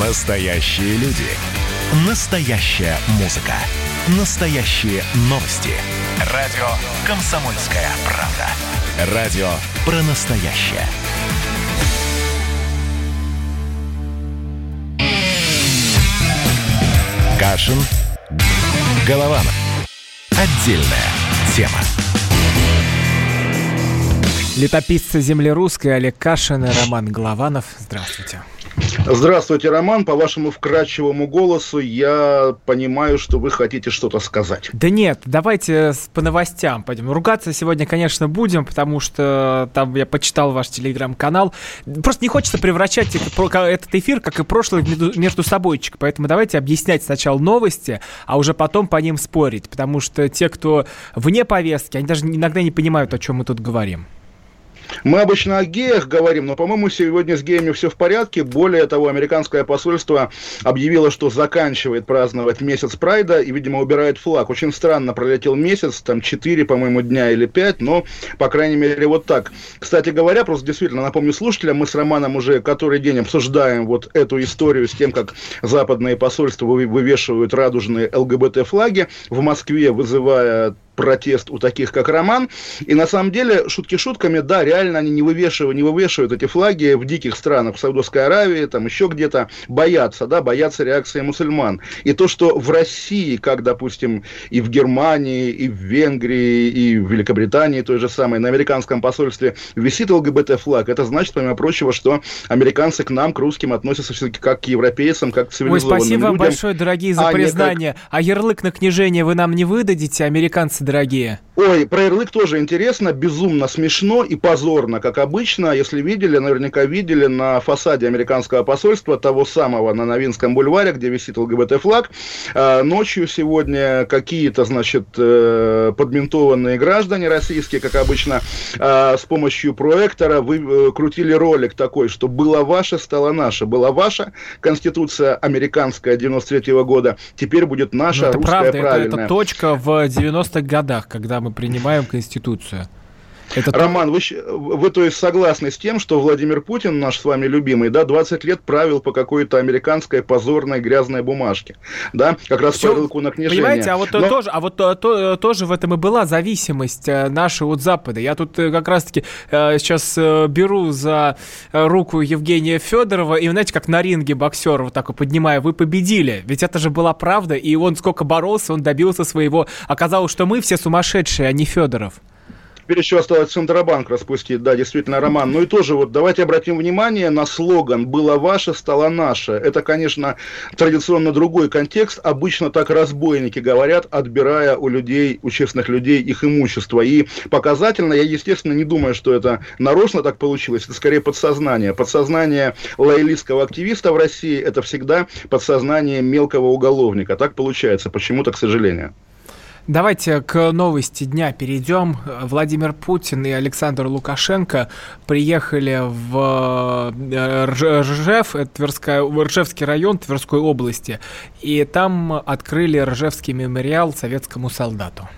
Настоящие люди. Настоящая музыка. Настоящие новости. Радио «Комсомольская правда». Радио про настоящее. Кашин. Голованов. Отдельная тема. Летописцы земли русской Олег Кашин и Роман Голованов. Здравствуйте. Здравствуйте, Роман. По вашему вкрадчивому голосу я понимаю, что вы хотите что-то сказать. Да нет, давайте по новостям пойдем. Ругаться сегодня, конечно, будем, потому что там я почитал ваш телеграм-канал. Просто не хочется превращать этот эфир, как и прошлый, между собойчик. Поэтому давайте объяснять сначала новости, а уже потом по ним спорить. Потому что те, кто вне повестки, они даже иногда не понимают, о чем мы тут говорим. Мы обычно о геях говорим, но, по-моему, сегодня с геями все в порядке. Более того, американское посольство объявило, что заканчивает праздновать месяц Прайда и, видимо, убирает флаг. Очень странно пролетел месяц, там 4, по-моему, дня или 5, но, по крайней мере, вот так. Кстати говоря, просто действительно напомню слушателям, мы с Романом уже который день обсуждаем вот эту историю с тем, как западные посольства вывешивают радужные ЛГБТ-флаги в Москве, вызывая протест у таких, как Роман. И на самом деле, шутки шутками, да, реально они не вывешивают, не вывешивают эти флаги в диких странах, в Саудовской Аравии, там еще где-то, боятся, да, боятся реакции мусульман. И то, что в России, как, допустим, и в Германии, и в Венгрии, и в Великобритании, той же самой, на американском посольстве висит ЛГБТ-флаг, это значит, помимо прочего, что американцы к нам, к русским, относятся все-таки как к европейцам, как к цивилизованным Ой, спасибо людям, большое, дорогие, за а признание. Как... А ярлык на княжение вы нам не выдадите, американцы дорогие? Ой, про ярлык тоже интересно, безумно смешно и позорно, как обычно. Если видели, наверняка видели на фасаде американского посольства, того самого на Новинском бульваре, где висит ЛГБТ-флаг, э, ночью сегодня какие-то, значит, э, подментованные граждане российские, как обычно, э, с помощью проектора вы, э, крутили ролик такой, что «было ваше, стало наше». Была ваша Конституция американская 93 -го года, теперь будет наша, ну, это русская, правда, правильная. Это, это точка в 90-х годах, когда мы принимаем Конституцию. Это Роман, вы, вы то есть согласны с тем, что Владимир Путин, наш с вами любимый, да, 20 лет правил по какой-то американской позорной грязной бумажке, да, как раз Все, по рынку на княжение. Понимаете, а вот, Но... тоже, а вот то, то, тоже в этом и была зависимость э, наша от Запада. Я тут э, как раз-таки э, сейчас беру за руку Евгения Федорова, и знаете, как на ринге боксер вот так вот поднимая, вы победили. Ведь это же была правда, и он сколько боролся, он добился своего. Оказалось, что мы все сумасшедшие, а не Федоров. Теперь еще осталось Центробанк распустить, да, действительно, Роман. Ну и тоже вот давайте обратим внимание на слоган «Было ваше, стало наше». Это, конечно, традиционно другой контекст. Обычно так разбойники говорят, отбирая у людей, у честных людей их имущество. И показательно, я, естественно, не думаю, что это нарочно так получилось. Это скорее подсознание. Подсознание лоялистского активиста в России – это всегда подсознание мелкого уголовника. Так получается почему-то, к сожалению. Давайте к новости дня перейдем. Владимир Путин и Александр Лукашенко приехали в э, Ржев, Тверская, Ржевский район Тверской области, и там открыли Ржевский мемориал советскому солдату.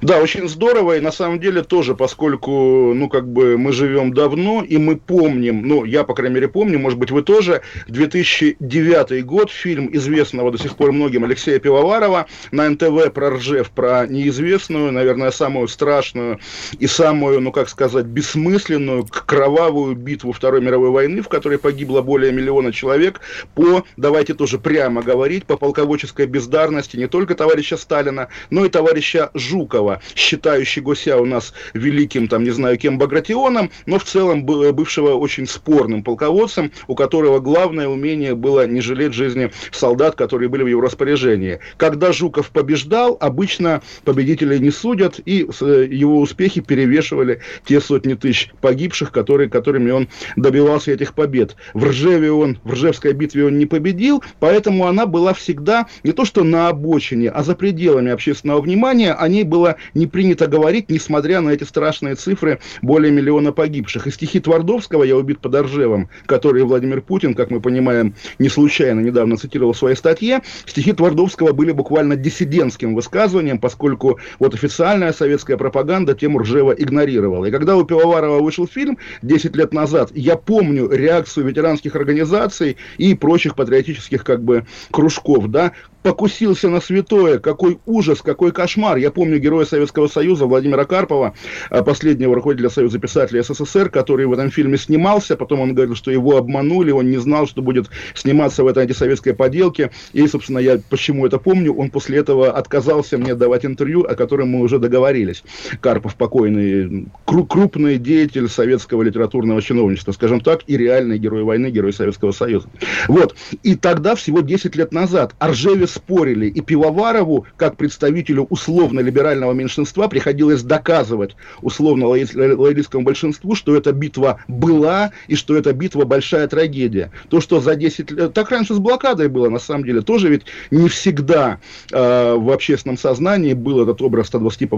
Да, очень здорово, и на самом деле тоже, поскольку, ну, как бы мы живем давно, и мы помним, ну, я, по крайней мере, помню, может быть, вы тоже, 2009 год, фильм известного до сих пор многим Алексея Пивоварова на НТВ про Ржев, про неизвестную, наверное, самую страшную и самую, ну, как сказать, бессмысленную, кровавую битву Второй мировой войны, в которой погибло более миллиона человек, по, давайте тоже прямо говорить, по полководческой бездарности не только товарища Сталина, но и товарища Жука, Жукова, считающего себя у нас великим, там, не знаю кем, Багратионом, но в целом бывшего очень спорным полководцем, у которого главное умение было не жалеть жизни солдат, которые были в его распоряжении. Когда Жуков побеждал, обычно победителей не судят, и э, его успехи перевешивали те сотни тысяч погибших, которые, которыми он добивался этих побед. В Ржеве он, в Ржевской битве он не победил, поэтому она была всегда не то что на обочине, а за пределами общественного внимания, о ней было было не принято говорить, несмотря на эти страшные цифры, более миллиона погибших. И стихи Твардовского «Я убит под Оржевом», которые Владимир Путин, как мы понимаем, не случайно недавно цитировал в своей статье, стихи Твардовского были буквально диссидентским высказыванием, поскольку вот официальная советская пропаганда тему Ржева игнорировала. И когда у Пивоварова вышел фильм 10 лет назад, я помню реакцию ветеранских организаций и прочих патриотических как бы кружков, да, покусился на святое, какой ужас, какой кошмар. Я помню героя Советского Союза Владимира Карпова, э, последнего руководителя Союза писателей СССР, который в этом фильме снимался, потом он говорил, что его обманули, он не знал, что будет сниматься в этой антисоветской поделке, и, собственно, я почему это помню, он после этого отказался мне давать интервью, о котором мы уже договорились. Карпов покойный, крупный деятель советского литературного чиновничества, скажем так, и реальный герой войны, герой Советского Союза. Вот. И тогда, всего 10 лет назад, Аржевис спорили, и Пивоварову, как представителю условно-либерального меньшинства, приходилось доказывать условно-лоялистскому большинству, что эта битва была, и что эта битва большая трагедия. То, что за 10 лет... Так раньше с блокадой было, на самом деле. Тоже ведь не всегда э, в общественном сознании был этот образ 120,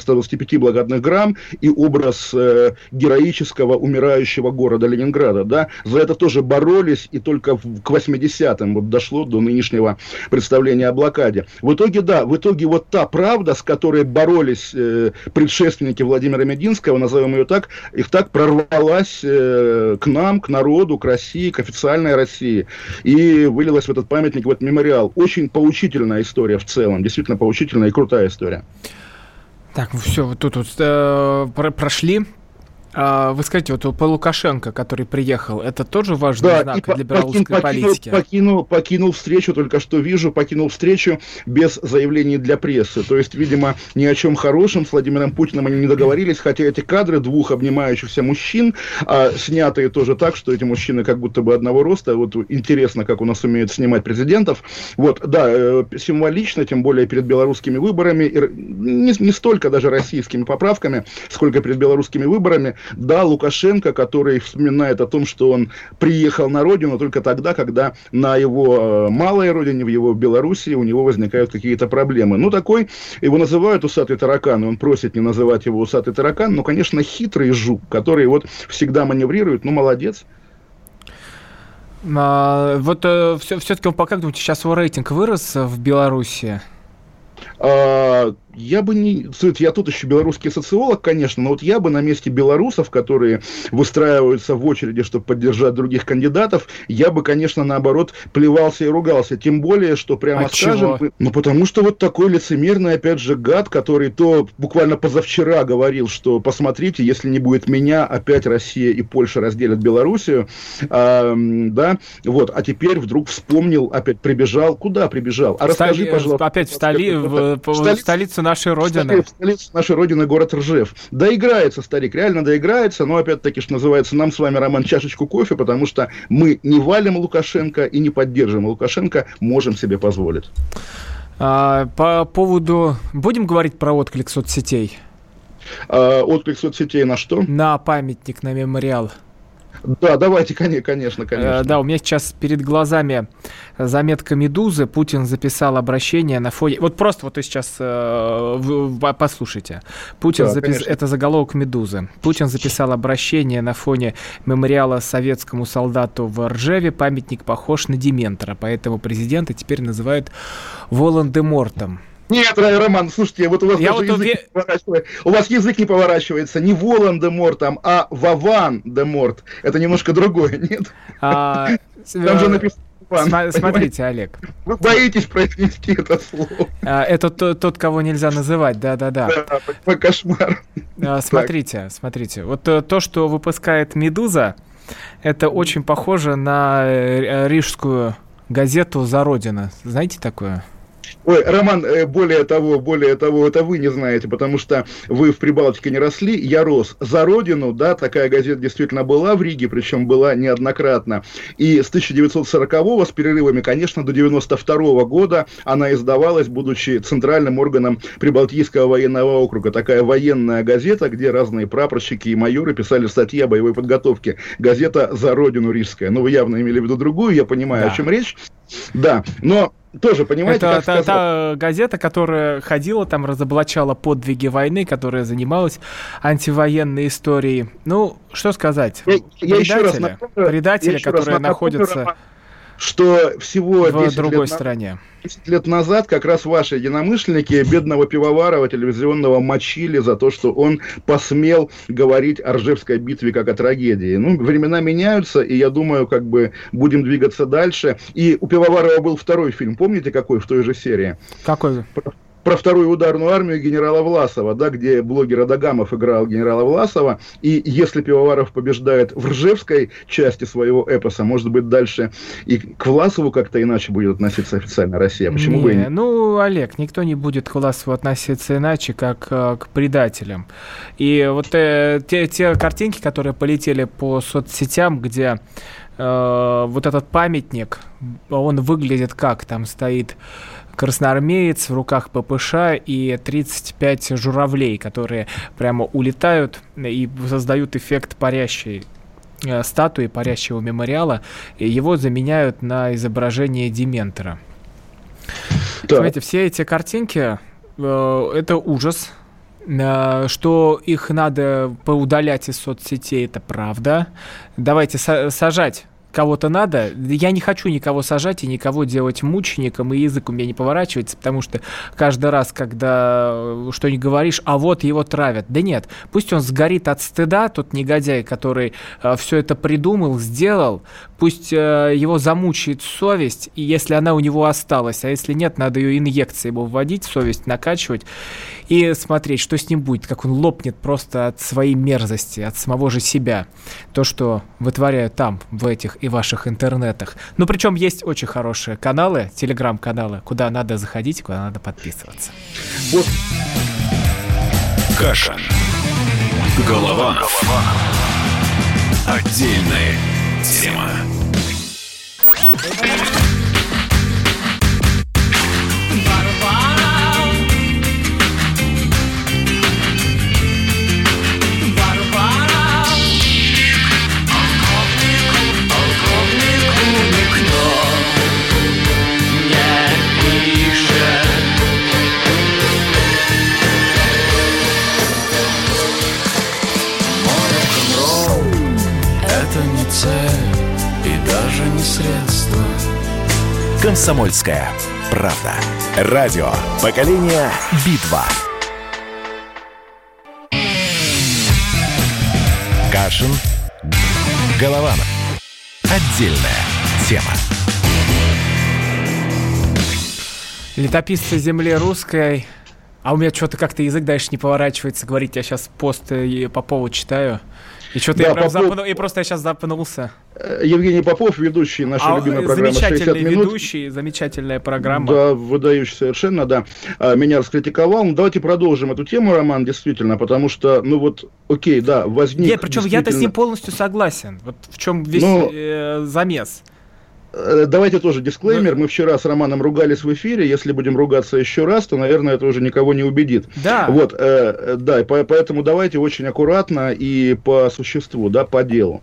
125 блокадных грамм и образ э, героического умирающего города Ленинграда. Да? За это тоже боролись, и только к 80-м вот дошло до нынешнего представления представление о блокаде. В итоге, да, в итоге вот та правда, с которой боролись э, предшественники Владимира Мединского, назовем ее так, их так прорвалась э, к нам, к народу, к России, к официальной России. И вылилась в этот памятник, в этот мемориал. Очень поучительная история в целом, действительно поучительная и крутая история. Так, ну все, вот тут вот, э, прошли а, вы скажите, вот по Лукашенко, который приехал, это тоже важный да, знак для белорусской покинул, политики? Покинул, покинул встречу, только что вижу, покинул встречу без заявлений для прессы. То есть, видимо, ни о чем хорошем с Владимиром Путиным они не договорились, хотя эти кадры двух обнимающихся мужчин, а, снятые тоже так, что эти мужчины как будто бы одного роста. Вот интересно, как у нас умеют снимать президентов. Вот, да, э, символично, тем более перед белорусскими выборами, не, не столько даже российскими поправками, сколько перед белорусскими выборами, да, Лукашенко, который вспоминает о том, что он приехал на родину только тогда, когда на его э, малой родине, в его Белоруссии, у него возникают какие-то проблемы. Ну, такой, его называют усатый таракан, и он просит не называть его усатый таракан, но, конечно, хитрый жук, который вот всегда маневрирует, ну, молодец. А, вот э, все, все-таки, как думаете, сейчас его рейтинг вырос в Беларуси? А, я бы не... Я тут еще белорусский социолог, конечно, но вот я бы на месте белорусов, которые выстраиваются в очереди, чтобы поддержать других кандидатов, я бы, конечно, наоборот, плевался и ругался. Тем более, что прямо а скажем... Чего? Ну, потому что вот такой лицемерный, опять же, гад, который то буквально позавчера говорил, что посмотрите, если не будет меня, опять Россия и Польша разделят Белоруссию, а, да, вот, а теперь вдруг вспомнил, опять прибежал. Куда прибежал? А расскажи, пожалуйста. Опять в, столи... в, в, в столицу нашей родины. В столицу нашей родины, город Ржев. Доиграется старик, реально доиграется, но опять-таки, что называется, нам с вами, Роман, чашечку кофе, потому что мы не валим Лукашенко и не поддерживаем Лукашенко, можем себе позволить. А, по поводу... Будем говорить про отклик соцсетей? А, отклик соцсетей на что? На памятник, на мемориал. Да, давайте, конечно, конечно. Да, у меня сейчас перед глазами заметка «Медузы». Путин записал обращение на фоне... Вот просто вот сейчас э, послушайте. Путин да, запис... Это заголовок «Медузы». Путин записал обращение на фоне мемориала советскому солдату в Ржеве. Памятник похож на Дементора, поэтому президента теперь называют Волан-де-Мортом. Нет, Роман, слушайте, вот у вас я вот язык уве... не поворачивается. У вас язык не поворачивается. Не Волан де Морт, там, а Вован де Морт. Это немножко другое, нет? А, там же написано См- смотрите, Олег. Вы боитесь произнести это слово. А, это тот, кого нельзя называть, да-да-да. Да, кошмар. А, смотрите, так. смотрите. Вот э, то, что выпускает «Медуза», это очень похоже на э, рижскую газету «За Родина». Знаете такое? Ой, Роман, э, более того, более того, это вы не знаете, потому что вы в Прибалтике не росли, я рос за родину, да, такая газета действительно была в Риге, причем была неоднократно. И с 1940-го, с перерывами, конечно, до 92 -го года она издавалась, будучи центральным органом Прибалтийского военного округа. Такая военная газета, где разные прапорщики и майоры писали статьи о боевой подготовке. Газета «За родину рижская». Ну, вы явно имели в виду другую, я понимаю, да. о чем речь. Да, но тоже, понимаете, Это та, та газета, которая ходила там, разоблачала подвиги войны, которая занималась антивоенной историей. Ну, что сказать? Я, я еще раз напомню, предатели, которые находятся что всего в 10 другой лет, стране. 10 лет назад как раз ваши единомышленники бедного пивоварова телевизионного мочили за то, что он посмел говорить о Ржевской битве как о трагедии. Ну, времена меняются, и я думаю, как бы будем двигаться дальше. И у Пивоварова был второй фильм, помните какой в той же серии? Какой? про вторую ударную армию генерала Власова, да, где блогер Адагамов играл генерала Власова, и если Пивоваров побеждает в Ржевской части своего эпоса, может быть, дальше и к Власову как-то иначе будет относиться официально Россия. Почему не, бы и не? Ну, Олег, никто не будет к Власову относиться иначе, как э, к предателям. И вот э, те, те картинки, которые полетели по соцсетям, где э, вот этот памятник, он выглядит как, там стоит красноармеец, в руках ППШ и 35 журавлей, которые прямо улетают и создают эффект парящей э, статуи парящего мемориала, и его заменяют на изображение Дементора. Да. Смотрите, все эти картинки э, это ужас. Э, что их надо поудалять из соцсетей, это правда. Давайте сажать кого-то надо. Я не хочу никого сажать и никого делать мучеником, и язык у меня не поворачивается, потому что каждый раз, когда э, что-нибудь говоришь, а вот его травят. Да нет, пусть он сгорит от стыда, тот негодяй, который э, все это придумал, сделал, пусть э, его замучает совесть, и если она у него осталась, а если нет, надо ее инъекцией ему вводить, совесть накачивать и смотреть, что с ним будет, как он лопнет просто от своей мерзости, от самого же себя. То, что вытворяют там, в этих и ваших интернетах. Ну, причем есть очень хорошие каналы, телеграм-каналы, куда надо заходить, куда надо подписываться. Вот. Каша. Голова. Отдельная тема. Комсомольская правда. Радио. Поколение Битва. Кашин. Голованов. Отдельная тема. Летописцы земли русской. А у меня что-то как-то язык дальше не поворачивается говорить. Я сейчас пост по поводу читаю. И что-то да, я прям Попов... запну... и просто я сейчас запнулся. Э, Евгений Попов, ведущий нашей а, любимой программы «60 минут». ведущий, замечательная программа. Да, выдающий совершенно, да. А, меня раскритиковал. Ну, давайте продолжим эту тему, Роман, действительно, потому что, ну вот, окей, да, возник... Нет, причем действительно... я-то с ним полностью согласен. Вот в чем весь ну, э, замес. Э, давайте тоже дисклеймер. Мы вчера с Романом ругались в эфире. Если будем ругаться еще раз, то, наверное, это уже никого не убедит. Да. Вот, э, да, поэтому давайте очень аккуратно и по существу, да, по делу.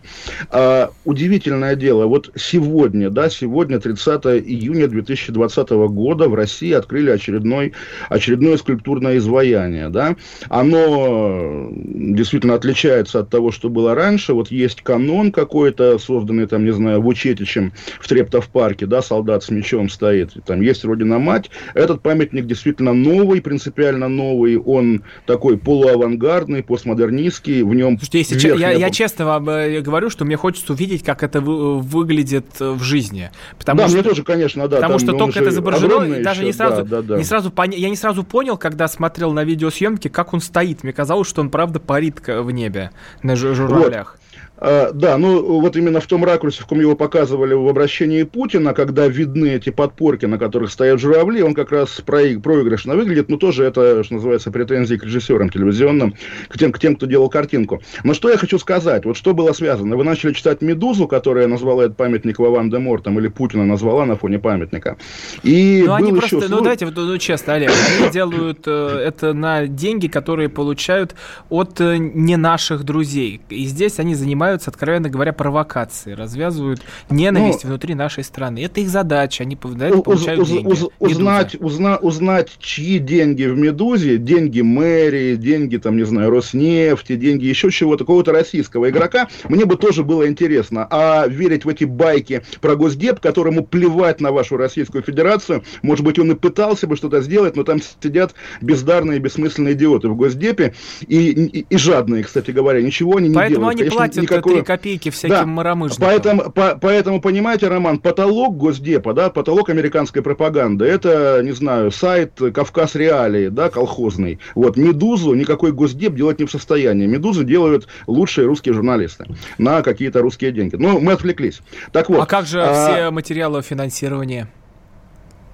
А, удивительное дело. Вот сегодня, да, сегодня, 30 июня 2020 года, в России открыли очередной, очередное скульптурное изваяние, да. Оно действительно отличается от того, что было раньше. Вот есть канон какой-то, созданный, там, не знаю, Вучетичем в Трептов парке, да, солдат с мечом стоит, там есть Родина-мать. Этот памятник действительно новый, принципиально новый, он такой полуавангардный, постмодернистский, в нем... Слушайте, если че, я, я честно вам э, говорю, что мне хочется увидеть, как это вы, выглядит э, в жизни. Потому да, что, мне тоже, конечно, да. Потому что только это изображено, даже еще, не сразу, да, да, да. не сразу пон... я не сразу понял, когда смотрел на видеосъемки, как он стоит. Мне казалось, что он правда парит в небе на журавлях. Вот. А, да, ну вот именно в том ракурсе, в ком его показывали в обращении Путина, когда видны эти подпорки, на которых стоят журавли, он как раз проигрышно выглядит, но тоже это, что называется, претензии к режиссерам телевизионным, к тем, к тем, кто делал картинку. Но что я хочу сказать, вот что было связано? Вы начали читать «Медузу», которая назвала этот памятник Вован де Мортом, или Путина назвала на фоне памятника. И ну, они просто, еще... ну давайте, ну честно, Олег, они делают э, это на деньги, которые получают от э, не наших друзей. И здесь они занимаются занимаются, откровенно говоря, провокацией, развязывают ненависть ну, внутри нашей страны. Это их задача, они это получают уз, деньги. Уз, узнать, узна, узнать, чьи деньги в «Медузе», деньги мэрии, деньги, там, не знаю, Роснефти, деньги еще чего-то, какого-то российского игрока, мне бы тоже было интересно. А верить в эти байки про Госдеп, которому плевать на вашу Российскую Федерацию, может быть, он и пытался бы что-то сделать, но там сидят бездарные, бессмысленные идиоты в Госдепе, и, и, и жадные, кстати говоря, ничего они не Поэтому делают. Поэтому они платят никакого... 3 копейки всяким да, маромыжникам. Поэтому, по, поэтому, понимаете, Роман, потолок Госдепа, да, потолок американской пропаганды, это, не знаю, сайт Кавказ Реалии, да, колхозный. Вот, Медузу никакой Госдеп делать не в состоянии. Медузу делают лучшие русские журналисты на какие-то русские деньги. Ну, мы отвлеклись. Так вот. А как же а... все материалы финансирования?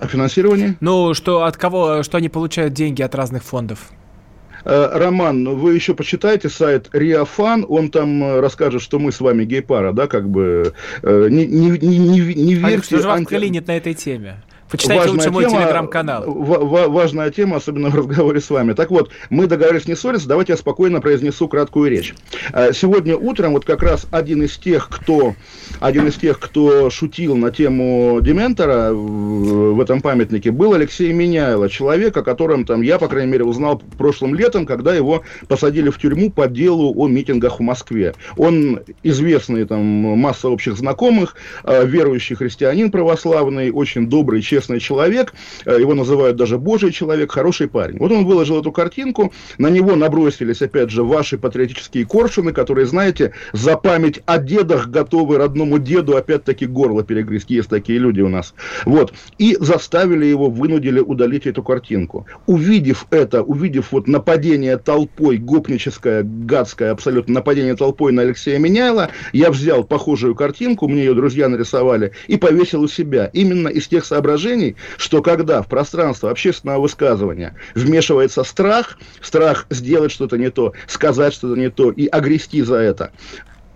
О финансировании? Ну, что от кого, что они получают деньги от разных фондов? Э, Роман, вы еще почитайте сайт Риафан, он там э, расскажет, что мы с вами гей-пара, да, как бы э, не, не, не, не, верьте... Алекс, что же вас анти... клинит на этой теме? Почитайте важная лучше мой тема, телеграм-канал. Важная тема, особенно в разговоре с вами. Так вот, мы договорились не ссориться, давайте я спокойно произнесу краткую речь. Э, сегодня утром вот как раз один из тех, кто, один из тех, кто шутил на тему Дементора в этом памятнике, был Алексей Меняйло, человек, о котором там я, по крайней мере, узнал прошлым летом, когда его посадили в тюрьму по делу о митингах в Москве. Он известный, там, масса общих знакомых, э, верующий христианин православный, очень добрый, честный честный человек, э, его называют даже божий человек, хороший парень. Вот он выложил эту картинку, на него набросились, опять же, ваши патриотические коршуны, которые, знаете, за память о дедах готовы родному деду опять-таки горло перегрызть. Есть такие люди у нас. Вот. И заставили его, вынудили удалить эту картинку. Увидев это, увидев вот нападение толпой, гопническое, гадское абсолютно нападение толпой на Алексея Меняйла, я взял похожую картинку, мне ее друзья нарисовали, и повесил у себя. Именно из тех соображений, соображений, что когда в пространство общественного высказывания вмешивается страх, страх сделать что-то не то, сказать что-то не то и огрести за это,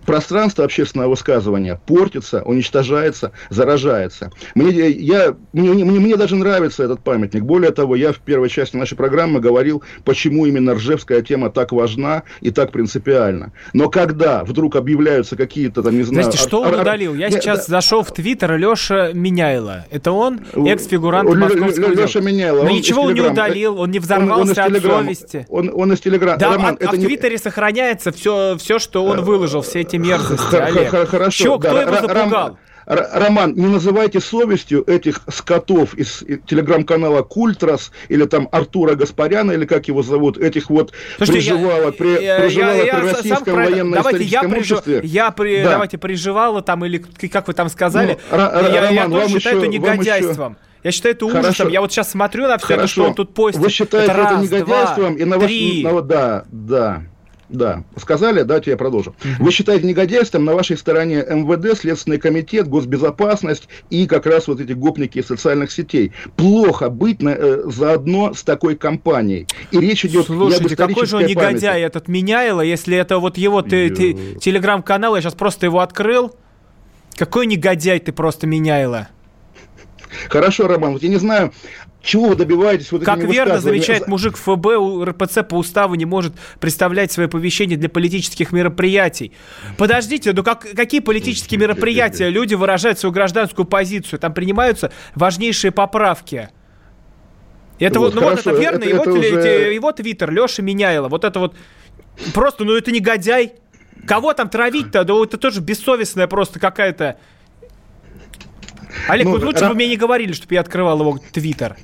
пространство общественного высказывания портится, уничтожается, заражается. Мне, я, мне, мне, мне даже нравится этот памятник. Более того, я в первой части нашей программы говорил, почему именно ржевская тема так важна и так принципиальна. Но когда вдруг объявляются какие-то, там, не знаю... Знаете, что он удалил? Я сейчас зашел в Твиттер Леша Меняйло. Это он, экс-фигурант московского Леша Меняйло. Но ничего он не удалил, он не взорвался от совести. Он, из Телеграма. Да, а, а в Твиттере сохраняется все, все, что он выложил, все эти мерзости, Олег. Хорошо. Чё, кто его запугал? Роман, не называйте совестью этих скотов из телеграм-канала Культрас или там Артура Гаспаряна, или как его зовут, этих вот Слушайте, приживало, при, приживало я, я, при российском военно-историческом обществе. Я при, да. давайте приживала там, или как вы там сказали, ну, я, Роман, я тоже считаю еще, это негодяйством. Я считаю это ужасом. Хорошо. Я вот сейчас смотрю на все Хорошо. это, что он тут постит. Вы считаете это, раз, это негодяйством? Два, и на ваш, три. На, да, да. Да, сказали, давайте я продолжу. Угу. Вы считаете негодяйством на вашей стороне МВД, Следственный комитет, госбезопасность и как раз вот эти гопники из социальных сетей. Плохо быть на, э, заодно с такой компанией. И речь идет Слушайте, какой же он негодяй памяти. этот Меняйло, если это вот его ты, ты, телеграм-канал, я сейчас просто его открыл. Какой негодяй ты просто Меняйло. Хорошо, Роман, вот я не знаю, чего вы добиваетесь вот Как верно замечает мужик ФБ, РПЦ по уставу не может представлять свои повещения для политических мероприятий. Подождите, ну как, какие политические мероприятия? Люди выражают свою гражданскую позицию, там принимаются важнейшие поправки. Это вот, вот, ну хорошо, вот это верно, это, его, это уже... его твиттер, Леша Меняйло, вот это вот, просто, ну это негодяй. Кого там травить-то? Да это тоже бессовестная просто какая-то Олег, ну, вот лучше бы мне не говорили, чтобы я открывал его твиттер.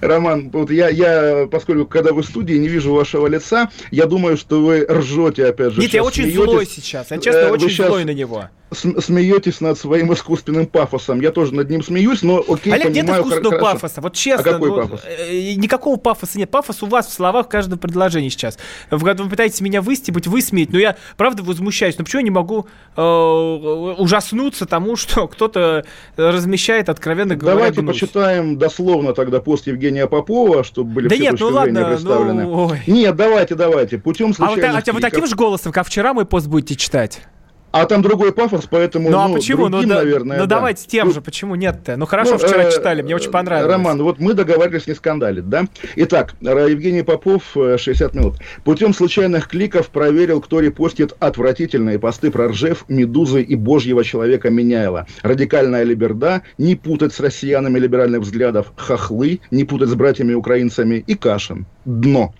Роман, вот я, я, поскольку когда вы в студии, не вижу вашего лица, я думаю, что вы ржете, опять же. Нет, я очень смеетесь. злой сейчас. Я, честно, э, очень сейчас... злой на него смеетесь над своим искусственным пафосом. Я тоже над ним смеюсь, но окей, Олег, понимаю, нет искусственного хорошо. пафоса. Вот честно. А какой ну, пафос? Э, никакого пафоса нет. Пафос у вас в словах в каждом предложении сейчас. Вы, вы пытаетесь меня выстебать, высмеять, но я правда возмущаюсь. Но почему я не могу э, ужаснуться тому, что кто-то размещает откровенно говоря Давайте гнусь. почитаем дословно тогда пост Евгения Попова, чтобы были да все нет, ну ладно, представлены. Ну... Нет, давайте, давайте. Путем случайных... А вот, а вы таким же голосом, как вчера мой пост будете читать? А там другой пафос, поэтому, ну, а почему? другим, ну, да, наверное, ну да. давайте тем Ну, же, почему нет-то? Ну хорошо, Ну, вчера э, читали, мне очень понравилось. Роман, вот мы договаривались не скандалить, да? Итак, Ра- Евгений Попов, э, 60 минут. Путем случайных кликов проверил, кто репостит отвратительные посты про Ржев, Медузы и Божьего человека Меняева. Радикальная либерда, не путать с россиянами либеральных взглядов, хохлы, не путать с братьями-украинцами и Кашин. Дно.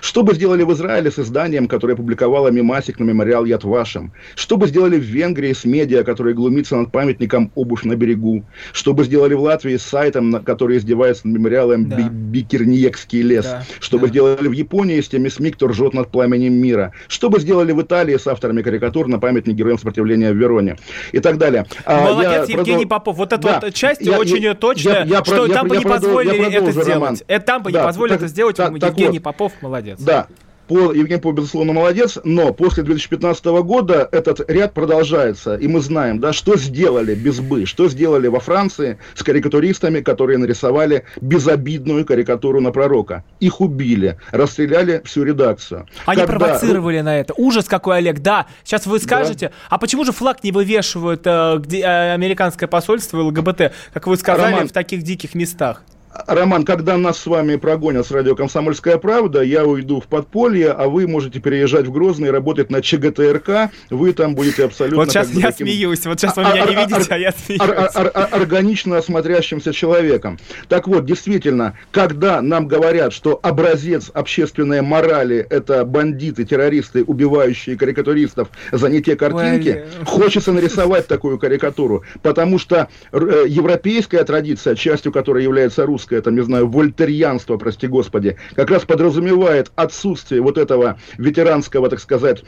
Что бы сделали в Израиле с изданием, которое публиковало мемасик на мемориал Яд Вашем? Что бы сделали в Венгрии с медиа, который глумится над памятником «Обувь на берегу»? Что бы сделали в Латвии с сайтом, на- который издевается над мемориалом Да. Би- Бикерниекский лес? Да, Что бы да. сделали в Японии с теми СМИ, кто ржет над пламенем мира? Что бы сделали в Италии с авторами карикатур на памятник героям сопротивления в Вероне? И так далее. А, Молодец, я Евгений продол- Попов. Вот эта Да. вот часть Я- очень я- точная, я- я что я- там бы я не продол- позволили я это продолжу, Роман. сделать. Это там бы не Да, позволили так- это сделать. так- так Евгений вот. Попов молодец. Да. По, Евгений Попов, безусловно, молодец, но после 2015 года этот ряд продолжается, и мы знаем, да, что сделали без «бы», что сделали во Франции с карикатуристами, которые нарисовали безобидную карикатуру на пророка. Их убили, расстреляли всю редакцию. Они Когда- провоцировали на это. Ужас какой, Олег. Да, сейчас вы скажете, а почему же флаг не вывешивают э, где, э, американское посольство ЛГБТ, как вы сказали, Роман, в таких диких местах? Роман, когда нас с вами прогонят с радио «Комсомольская правда», я уйду в подполье, а вы можете переезжать в Грозный и работать на ЧГТРК. Вы там будете абсолютно... Вот сейчас я таким- смеюсь, вот сейчас вы Ар- меня не ар- видите, а я смеюсь. ор- ор- органично осмотрящимся человеком. Так вот, действительно, когда нам говорят, что образец общественной морали – это бандиты, террористы, убивающие карикатуристов за не те картинки, хочется нарисовать такую карикатуру, потому что э, европейская традиция, частью которой является русская, там, не знаю, вольтерьянство, прости господи, как раз подразумевает отсутствие вот этого ветеранского, так сказать,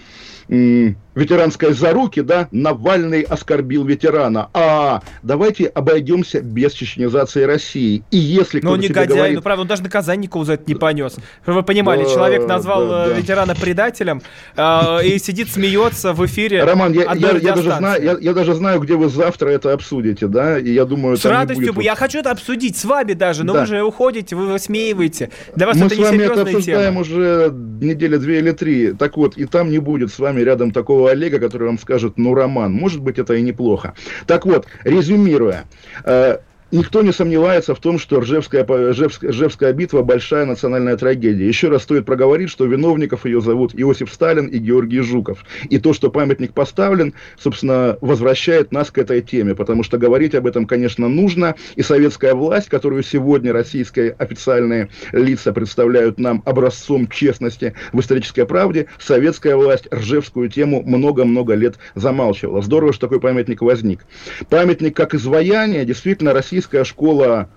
ветеранской заруки, да, Навальный оскорбил ветерана. А давайте обойдемся без чеченизации России. И если Ну, кто-то негодяй, говорит... ну правда, он даже наказание никакого за это не понес. Чтобы вы понимали, Да, человек назвал да, э, да. ветерана предателем э, и сидит, смеется в эфире. Роман, я, я- я даже знаю, я, я даже знаю, где вы завтра это обсудите, да, и я думаю, С радостью будет бы. Я хочу это обсудить с вами даже, но Да. вы же уходите, вы высмеиваете. Для вас Мы это с вами это обсуждаем тема. уже недели две или три. Так вот, и там не будет с вами рядом такого Олега, который вам скажет, ну, Роман, может быть, это и неплохо. Так вот, резюмируя, э, Никто не сомневается в том, что Ржевская, по- Ржевск- Ржевская битва – большая национальная трагедия. Еще раз стоит проговорить, что виновников ее зовут Иосиф Сталин и Георгий Жуков. И то, что памятник поставлен, собственно, возвращает нас к этой теме, потому что говорить об этом, конечно, нужно. И советская власть, которую сегодня российские официальные лица представляют нам образцом честности в исторической правде, советская власть Ржевскую тему много-много лет замалчивала. Здорово, что такой памятник возник. Памятник как изваяние, действительно, российская школа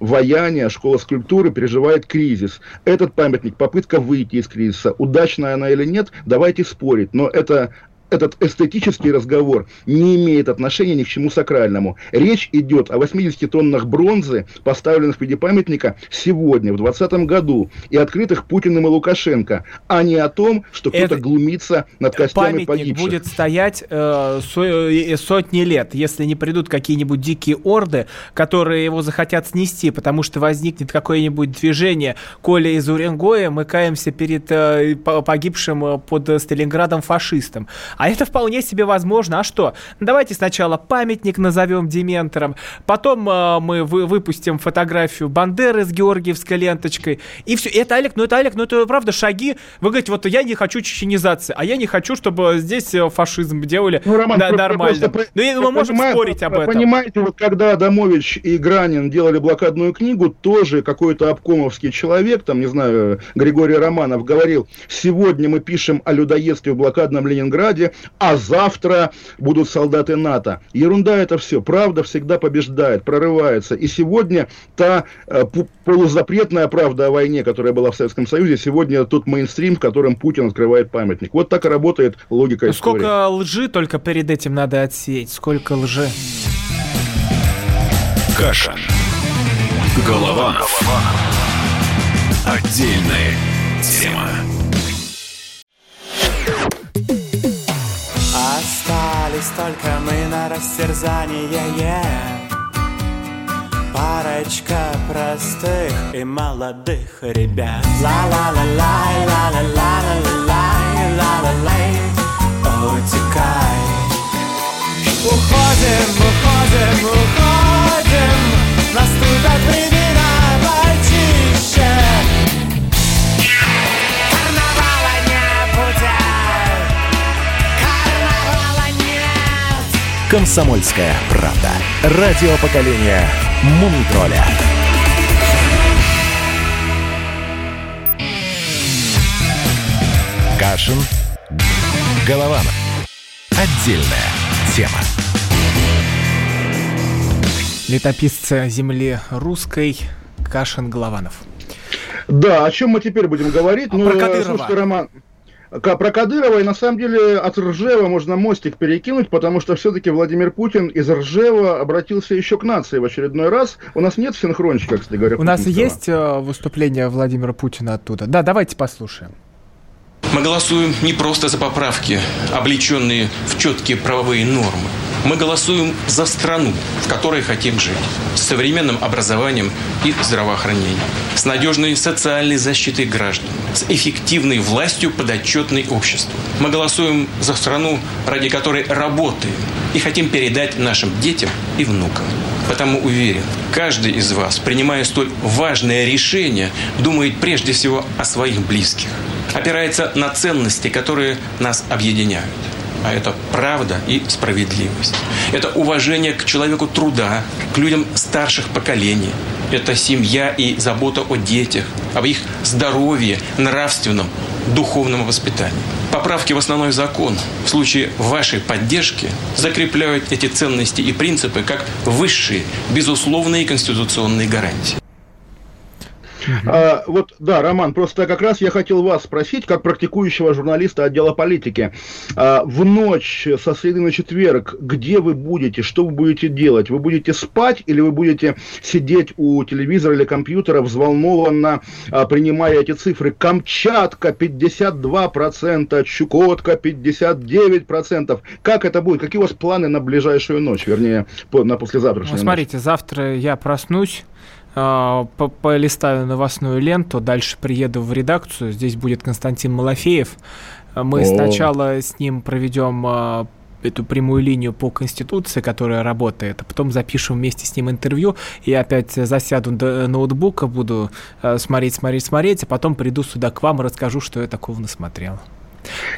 ваяния, школа скульптуры переживает кризис. Этот памятник, попытка выйти из кризиса, удачная она или нет, давайте спорить, но это этот эстетический разговор не имеет отношения ни к чему сакральному. Речь идет о 80 тоннах бронзы, поставленных в виде памятника сегодня, в 2020 году, и открытых Путиным и Лукашенко, а не о том, что кто-то глумится над костями Памятник погибших. будет стоять э, со- э, сотни лет, если не придут какие-нибудь дикие орды, которые его захотят снести, потому что возникнет какое-нибудь движение. Коля из Уренгоя, мы каемся перед э, по- погибшим э, под э, Сталинградом фашистом. А это вполне себе возможно. А что? Давайте сначала памятник назовем Дементором, потом э, мы вы- выпустим фотографию Бандеры с георгиевской ленточкой, и все. Это, Олег, ну это, Олег, ну это правда шаги. Вы говорите, вот я не хочу чеченизации, а я не хочу, чтобы здесь э, фашизм делали Ну, Роман, да, нормально. просто ну мы можем понимаю- спорить об этом. Понимаете, вот когда Адамович и Гранин делали блокадную книгу, тоже какой-то обкомовский человек, там, не знаю, Григорий Романов, говорил, сегодня мы пишем о людоедстве в блокадном Ленинграде, а завтра будут солдаты НАТО. Ерунда это все. Правда всегда побеждает, прорывается. И сегодня та э, полузапретная правда о войне, которая была в Советском Союзе, сегодня тот мейнстрим, в котором Путин открывает памятник. Вот так и работает логика Ну, истории. сколько лжи только перед этим надо отсеять, сколько лжи. Каша. Голованов. Отдельная тема. Остались только мы на растерзание yeah. Парочка простых и молодых ребят. Ла-ла-ла-лай, ла-ла-ла-ла-лай, ла-ла-лай Утекай. Уходим, уходим, уходим «Комсомольская правда». Радио поколения Мумитроля. Кашин. Голованов. Отдельная тема. Летописцы земли русской Кашин Голованов. Да, о чем мы теперь будем говорить? А ну, про э, Кадырова. слушайте, Роман, про Кадырова, и на самом деле от Ржева можно мостик перекинуть, потому что все-таки Владимир Путин из Ржева обратился еще к нации в очередной раз. У нас нет синхрончика, кстати говоря. У нас есть э, выступление Владимира Путина оттуда? Да, давайте послушаем. Мы голосуем не просто за поправки, облеченные в четкие правовые нормы. Мы голосуем за страну, в которой хотим жить, с современным образованием и здравоохранением, с надежной социальной защитой граждан, с эффективной властью, подотчетной обществу. Мы голосуем за страну, ради которой работаем и хотим передать нашим детям и внукам. Потому уверен, каждый из вас, принимая столь важное решение, думает прежде всего о своих близких, опирается на ценности, которые нас объединяют. А это правда и справедливость. Это уважение к человеку труда, к людям старших поколений. Это семья и забота о детях, об их здоровье, нравственном, духовном воспитании. Поправки в основной закон в случае вашей поддержки закрепляют эти ценности и принципы как высшие, безусловные конституционные гарантии. А, вот, да, Роман, просто как раз я хотел вас спросить, как практикующего журналиста отдела политики, а, в ночь со среды на четверг, где вы будете, что вы будете делать? Вы будете спать или вы будете сидеть у телевизора или компьютера взволнованно, а, принимая эти цифры? Камчатка 52%, Чукотка 59%. Как это будет? Какие у вас планы на ближайшую ночь, вернее, по- на послезавтрашнюю Ну, ночь? смотрите, завтра я проснусь, по- полистаю новостную ленту, дальше приеду в редакцию, здесь будет Константин Малафеев. А Мы О. сначала с ним проведем а, эту прямую линию по Конституции, которая работает, а потом запишем вместе с ним интервью, и опять засяду до ноутбука, буду а, смотреть, смотреть, смотреть, а потом приду сюда к вам и расскажу, что я такого насмотрел.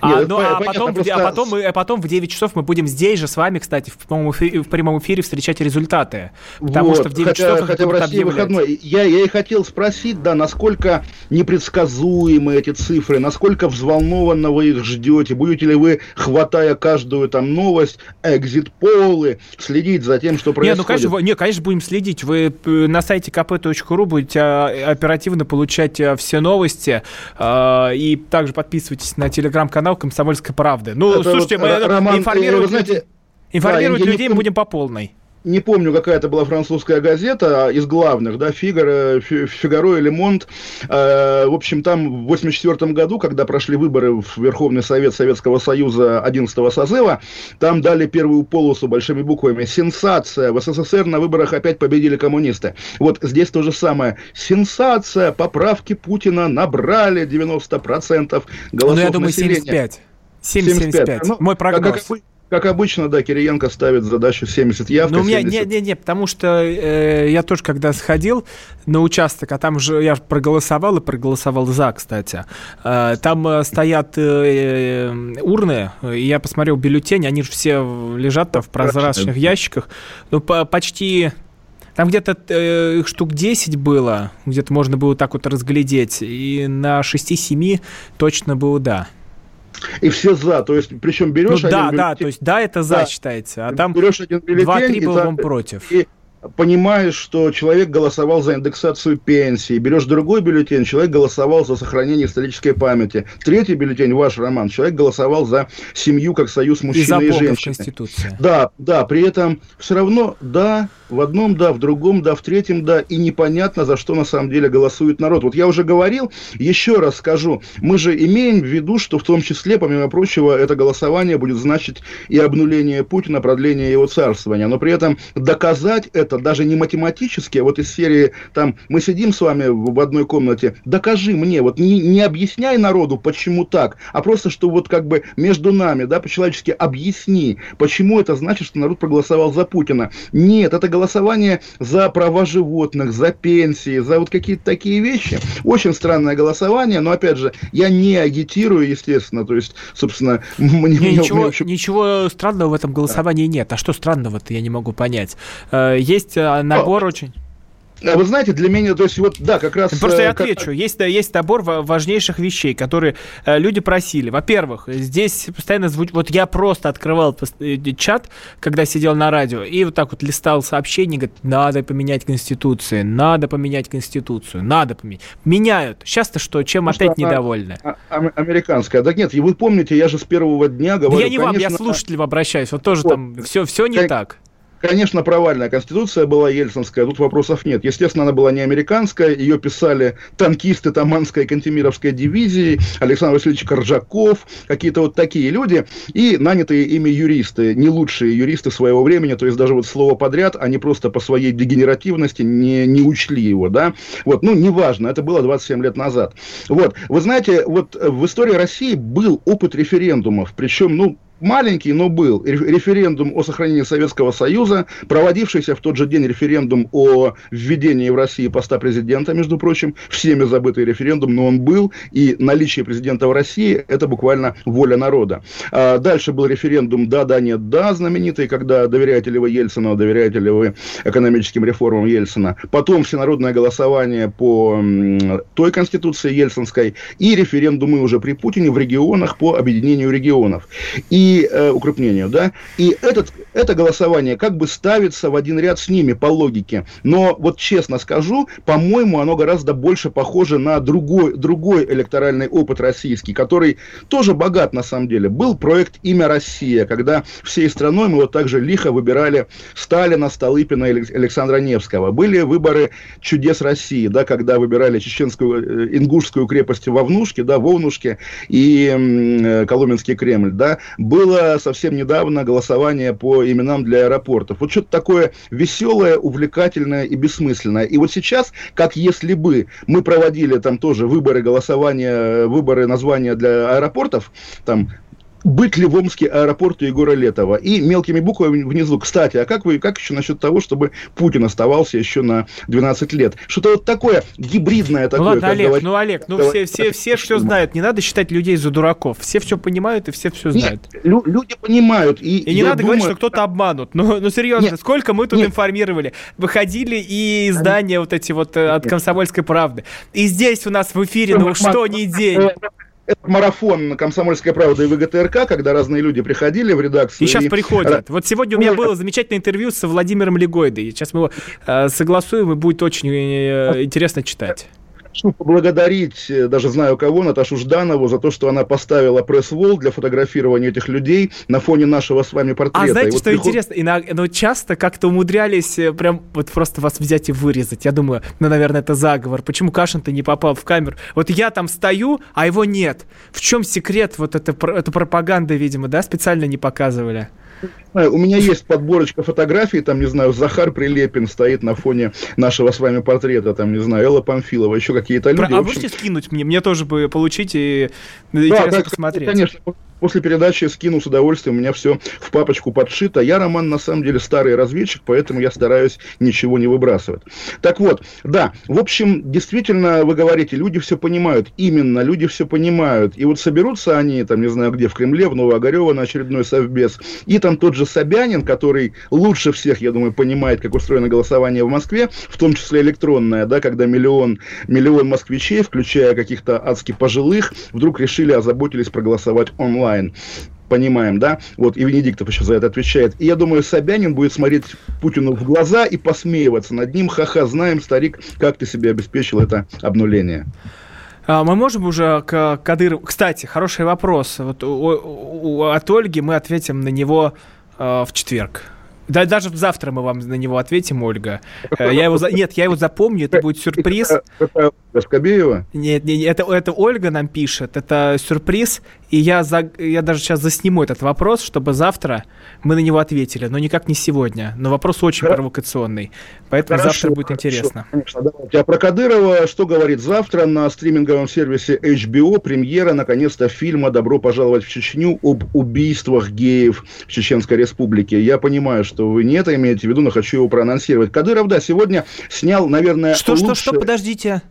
А, Нет, ну, это а, потом, в- просто- а, потом, мы, а потом в 9 часов мы будем здесь же с вами, кстати, в прямом эфире, в прямом эфире встречать результаты. Потому Вот, что в 9 хотя, часов хотя в России выходной. Я, я и хотел спросить, да, насколько непредсказуемы эти цифры, насколько взволнованно вы их ждете, будете ли вы, хватая каждую там новость, экзит-полы, следить за тем, что Не, происходит? ну, конечно, не, конечно, будем следить. Вы э, на сайте kp.ru будете а, оперативно получать а, все новости. а, И также подписывайтесь на телеграм-канал «Комсомольская правда». Ну, Это слушайте, вот, мы Р- Роман, информировать, э, вы знаете, людей- информировать да, не людей пом- будем по полной. Не помню, какая это была французская газета а, из главных, да, Фигаро, Фи- Фигаро или Монт. Э, в общем, там в 84 году, когда прошли выборы в Верховный Совет Советского Союза 11 созыва, там дали первую полосу большими буквами «Сенсация! В СССР на выборах опять победили коммунисты». Вот здесь то же самое. «Сенсация! Поправки Путина набрали 90% голосов Ну, я думаю, населения». 75. 70-75. Ну, Мой прогноз. Как, как обычно, да, Кириенко ставит задачу 70 явка. Ну, у меня, 70. не, не, не, потому что э, я тоже, когда сходил на участок, а там же я проголосовал и проголосовал за, кстати. Э, там э, стоят э, э, урны, и я посмотрел бюллетень, они же все лежат там в прозрачных ящиках. Ну, по- почти... Там где-то э, их штук 10 было, где-то можно было так вот разглядеть, и на 6-7 точно было да. И все за, то есть, причем Ну берешь да, один да, бюллетень, то есть да, это за Да. считается, а там берешь один бюллетень 2-3 и, было вам против. и понимаешь, что человек голосовал за индексацию пенсии, берешь другой бюллетень, человек голосовал за сохранение исторической памяти. Третий бюллетень, ваш роман, человек голосовал за семью как союз И мужчины и, в женщины. Да, да, при этом все равно, да, в одном да, в другом да, в третьем да, и непонятно, за что на самом деле голосует народ. Вот я уже говорил, еще раз скажу, мы же имеем в виду, что в том числе, помимо прочего, это голосование будет значить и обнуление Путина, продление его царствования. Но при этом доказать это даже не математически, а вот из серии, там, мы сидим с вами в одной комнате, докажи мне, вот не, не объясняй народу, почему так, а просто, что вот как бы между нами, да, по-человечески объясни, почему это значит, что народ проголосовал за Путина. Нет, это голосование за права животных, за пенсии, за вот какие-то такие вещи. Очень странное голосование, но, опять же, я не агитирую, естественно, то есть, собственно, мне... Не, ничего, мне, ничего странного в этом голосовании да. нет. А что странного-то, я не могу понять. Э, есть э, набор очень... А вы знаете, для меня, то есть вот, да, как раз... Просто я э, отвечу. Как... Есть, есть набор важнейших вещей, которые э, люди просили. Во-первых, здесь постоянно звучит... Вот я просто открывал э, чат, когда сидел на радио, и вот так вот листал сообщения, говорит, надо поменять Конституцию, надо поменять Конституцию, надо поменять. Меняют. Сейчас-то что, чем Потому опять недовольны? А, а, американская. Так нет, вы помните, я же с первого дня говорю... Да я не конечно... вам, я слушателям обращаюсь. Вот тоже вот. там все, все не так. Конечно, провальная конституция была ельцинская, тут вопросов нет. Естественно, она была не американская, ее писали танкисты Таманской и Кантемировской дивизии, Александр Васильевич Коржаков, какие-то вот такие люди, и нанятые ими юристы, не лучшие юристы своего времени, то есть даже вот слово подряд, они просто по своей дегенеративности не, не учли его, да. Вот, ну, неважно, это было 27 лет назад. Вот, вы знаете, вот в истории России был опыт референдумов, причем, ну, маленький, но был референдум о сохранении Советского Союза, проводившийся в тот же день референдум о введении в России поста президента, между прочим, всеми забытый референдум, но он был, и наличие президента в России – это буквально воля народа. А дальше был референдум «да, да, нет, да», знаменитый, когда доверяете ли вы Ельцину, доверяете ли вы экономическим реформам Ельцина. Потом всенародное голосование по той конституции ельцинской и референдумы уже при Путине в регионах по объединению регионов. И э, укрупнению, да, и этот, это голосование как бы ставится в один ряд с ними по логике, но вот честно скажу, по-моему, оно гораздо больше похоже на другой, другой электоральный опыт российский, который тоже богат на самом деле. Был проект «Имя Россия», когда всей страной мы вот так же лихо выбирали Сталина, Столыпина и Александра Невского. Были выборы «Чудес России», да, когда выбирали чеченскую, э, ингушскую крепость Вовнушки, да, Волнушки и э, Коломенский Кремль, да. Был было совсем недавно голосование по именам для аэропортов. Вот что-то такое веселое, увлекательное и бессмысленное. И вот сейчас, как если бы мы проводили там тоже выборы голосования, выборы названия для аэропортов, там быть ли в Омске аэропорту Егора Летова. И мелкими буквами внизу. Кстати, а как вы, как еще насчет того, чтобы Путин оставался еще на 12 лет? Что-то вот такое гибридное такое. Ну ладно, Олег, говорит, ну Олег, ну все, все, все все знают. Не надо считать людей за дураков. Все все понимают и все все знают. Нет, лю- люди понимают. И, и не надо думаю... говорить, что кто-то обманут. Ну, ну серьезно, нет, сколько мы тут нет. информировали. Выходили и издания вот эти вот э, от «Комсомольской правды». И здесь у нас в эфире, ну что не день это марафон «Комсомольская правда» и ВГТРК, когда разные люди приходили в редакцию. И сейчас и... приходят. Вот сегодня у меня было замечательное интервью с Владимиром Легойдой. Сейчас мы его э, согласуем, и будет очень э, интересно читать хочу поблагодарить, э, даже знаю кого, Наташу Жданову за то, что она поставила пресс-волл для фотографирования этих людей на фоне нашего с вами портрета. А знаете, и что вот приход... интересно? Иногда, ну, часто как-то умудрялись э, прям вот просто вас взять и вырезать. Я думаю, ну, наверное, это заговор. Почему Кашин-то не попал в камеру? Вот я там стою, а его нет. В чем секрет? Вот это, это пропаганда, видимо, да, специально не показывали? У меня есть подборочка фотографий, там, не знаю, Захар Прилепин стоит на фоне нашего с вами портрета, там, не знаю, Элла Памфилова, еще какие-то люди. Про, а общем... можете скинуть мне? Мне тоже бы получить и да, интересно да, посмотреть. Конечно, После передачи скину с удовольствием, у меня все в папочку подшито. Я, Роман, на самом деле старый разведчик, поэтому я стараюсь ничего не выбрасывать. Так вот, да, в общем, действительно, вы говорите, люди все понимают. Именно, люди все понимают. И вот соберутся они, там, не знаю где, в Кремле, в Новоогарево на очередной совбез, и там тот же Собянин, который лучше всех, я думаю, понимает, как устроено голосование в Москве, в том числе электронное, да, когда миллион, миллион москвичей, включая каких-то адски пожилых, вдруг решили, озаботились проголосовать онлайн онлайн понимаем, да, вот, и Венедиктов еще за это отвечает. И я думаю, Собянин будет смотреть Путину в глаза и посмеиваться над ним, ха-ха, знаем, старик, как ты себе обеспечил это обнуление. А, мы можем уже к Кадырову... Кстати, хороший вопрос. Вот у, у, от Ольги мы ответим на него э, в четверг Да, даже завтра мы вам на него ответим, Ольга. Э, я его, за... нет, я его запомню, это будет сюрприз. Это Скобеева? Нет, нет, это, это Ольга нам пишет, это сюрприз, и я, за, я даже сейчас засниму этот вопрос, чтобы завтра мы на него ответили, но никак не сегодня. Но вопрос очень Хорошо. провокационный, поэтому Хорошо, завтра будет интересно. Конечно, давайте. А про Кадырова что говорит завтра на стриминговом сервисе HBO премьера, наконец-то, фильма «Добро пожаловать в Чечню» об убийствах геев в Чеченской Республике. Я понимаю, что вы не это имеете в виду, но хочу его проанонсировать. Кадыров, да, сегодня снял, наверное, Что, лучше... что, что, подождите.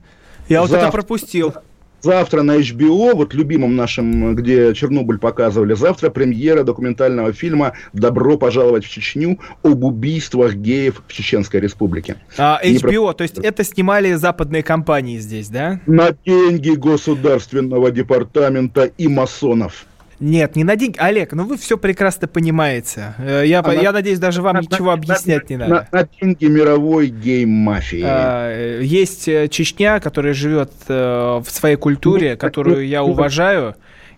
Я вот это пропустил. Завтра на HBO, вот любимом нашем, где Чернобыль показывали, завтра премьера документального фильма «Добро пожаловать в Чечню» об убийствах геев в Чеченской Республике. А, HBO, про... то есть это снимали западные компании здесь, да? На деньги Государственного департамента и масонов. Нет, не на деньги. Олег, ну вы все прекрасно понимаете. Э, я, а я на, надеюсь, даже вам на, ничего на, объяснять на, не надо. На, на деньги мировой гейм-мафии. А, есть э, Чечня, которая живет э, в своей культуре, ну, которую я ну, уважаю.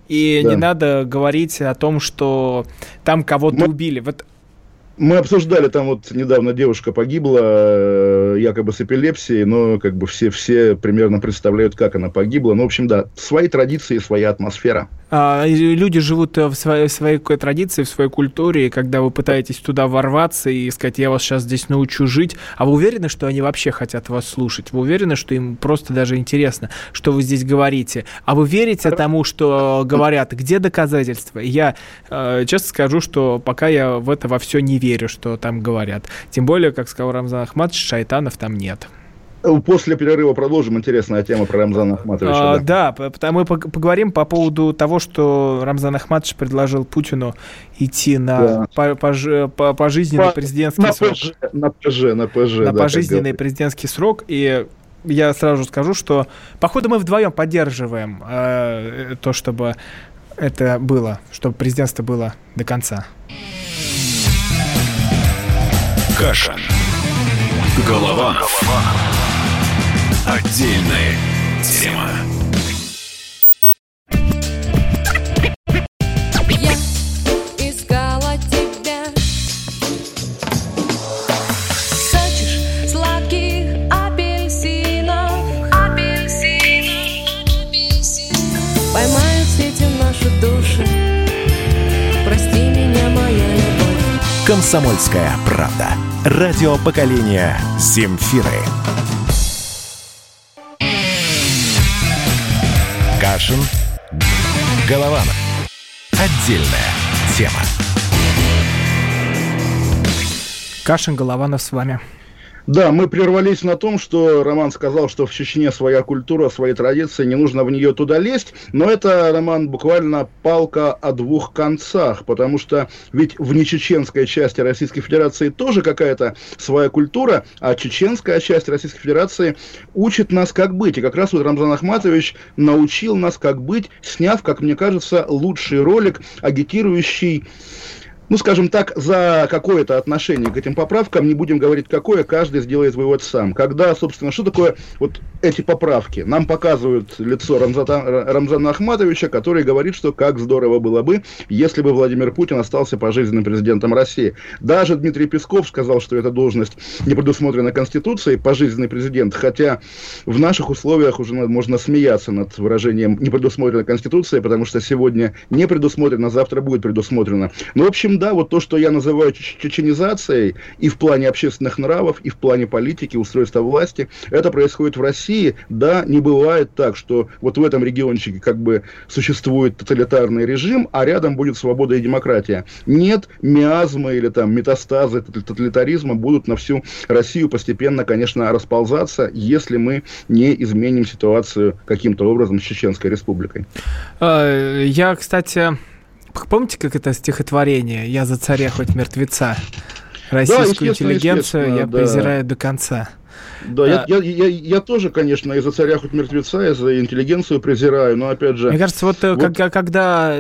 И да. не надо говорить о том, что там кого-то Мы... убили. Вот мы обсуждали, там вот недавно девушка погибла, э, якобы с эпилепсией, но как бы все, все примерно представляют, как она погибла. Ну, в общем, да, свои традиции, своя атмосфера. А, люди живут э, в своей, в своей традиции, в своей культуре, и когда вы пытаетесь туда ворваться и сказать, я вас сейчас здесь научу жить, а вы уверены, что они вообще хотят вас слушать? Вы уверены, что им просто даже интересно, что вы здесь говорите? А вы верите тому, что говорят? Где доказательства? Я э, честно скажу, что пока я в это во все не верю, что там говорят. Тем более, как сказал Рамзан Ахматович, шайтанов там нет. После перерыва продолжим. Интересная тема про Рамзана Ахматовича. А, да, да мы поговорим по поводу того, что Рамзан Ахматович предложил Путину идти на да. по, по, по, пожизненный по, президентский на срок. ПЖ, на ПЖ, на ПЖ. На да, пожизненный президентский срок. И я сразу скажу, что, походу, мы вдвоем поддерживаем э, то, чтобы это было, чтобы президентство было до конца. Каша. Голова. Отдельная тема. Я искала тебя. Сочишь сладких апельсинов. Апельсинов. Поймают сети наши души. Прости меня, моя любовь. Комсомольская правда. Радио поколения Земфиры. Кашин. Голованов. Отдельная тема. Кашин, Голованов с вами. Да, мы прервались на том, что Роман сказал, что в Чечне своя культура, свои традиции, не нужно в нее туда лезть, но это, Роман, буквально палка о двух концах, потому что ведь в нечеченской части Российской Федерации тоже какая-то своя культура, а чеченская часть Российской Федерации учит нас, как быть. И как раз вот Рамзан Ахматович научил нас, как быть, сняв, как мне кажется, лучший ролик, агитирующий ну, скажем так, за какое-то отношение к этим поправкам, не будем говорить какое, каждый сделает вывод сам. Когда, собственно, что такое вот эти поправки? Нам показывают лицо Рамзата, Рамзана Ахматовича, который говорит, что как здорово было бы, если бы Владимир Путин остался пожизненным президентом России. Даже Дмитрий Песков сказал, что эта должность не предусмотрена Конституцией, пожизненный президент, хотя в наших условиях уже можно смеяться над выражением «не предусмотрена Конституцией», потому что сегодня не предусмотрено, завтра будет предусмотрено. Ну, в общем, да, вот то, что я называю чеченизацией и в плане общественных нравов, и в плане политики, устройства власти, это происходит в России. Да, не бывает так, что вот в этом региончике как бы существует тоталитарный режим, а рядом будет свобода и демократия. Нет, миазмы или там метастазы тоталитаризма будут на всю Россию постепенно, конечно, расползаться, если мы не изменим ситуацию каким-то образом с Чеченской республикой. А, я, кстати, Помните, как это стихотворение «Я за царя хоть мертвеца»? Российскую да, интеллигенцию я да. презираю до конца. Да, а, я, я, я, я тоже, конечно, из-за царя хоть мертвеца, из-за интеллигенцию презираю, но опять же... Мне кажется, вот, э, вот... Когда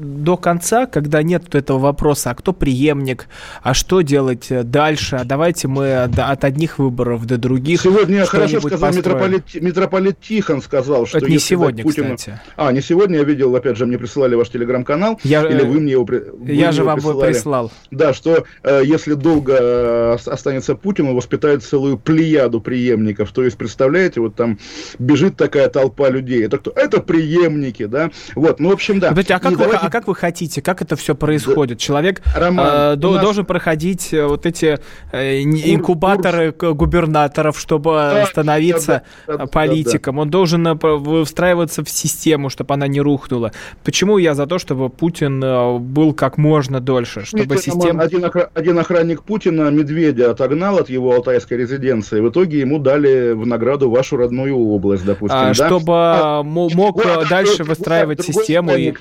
до конца, когда нет этого вопроса, а кто преемник, а что делать э, дальше, а давайте мы от одних выборов до других Сегодня хорошо сказал митрополит, митрополит Тихон, сказал, что Это не сегодня, Путину- кстати. А, не сегодня, я видел, опять же, мне присылали ваш телеграм-канал, Я, или э, вы мне его, вы Я же его вам присылали. прислал. Да, что э, если долго э, ос- останется Путин, он воспитает целую плеяду преемников. То есть, представляете, вот там бежит такая толпа людей. Это кто? Это преемники, да? Вот, ну, в общем, да. Подождите, а как, вы, давайте- а как вы хотите, как это все происходит? Человек Роман, э, до- нас- должен проходить э, вот эти э, ин- Курс- инкубаторы к- губернаторов, чтобы э, Да, становиться да, да, да, э, политиком. Он должен э, встраиваться в систему, чтобы она не рухнула. Почему я за то, чтобы Путин э, был как можно дольше, чтобы Роман, система... Один, охра- один охранник Путина медведя отогнал от его алтайской резиденции. В итоге ему дали в награду вашу родную область, допустим. а, да? чтобы А, э, мо- мог э, да, дальше вот, выстраивать другой систему и...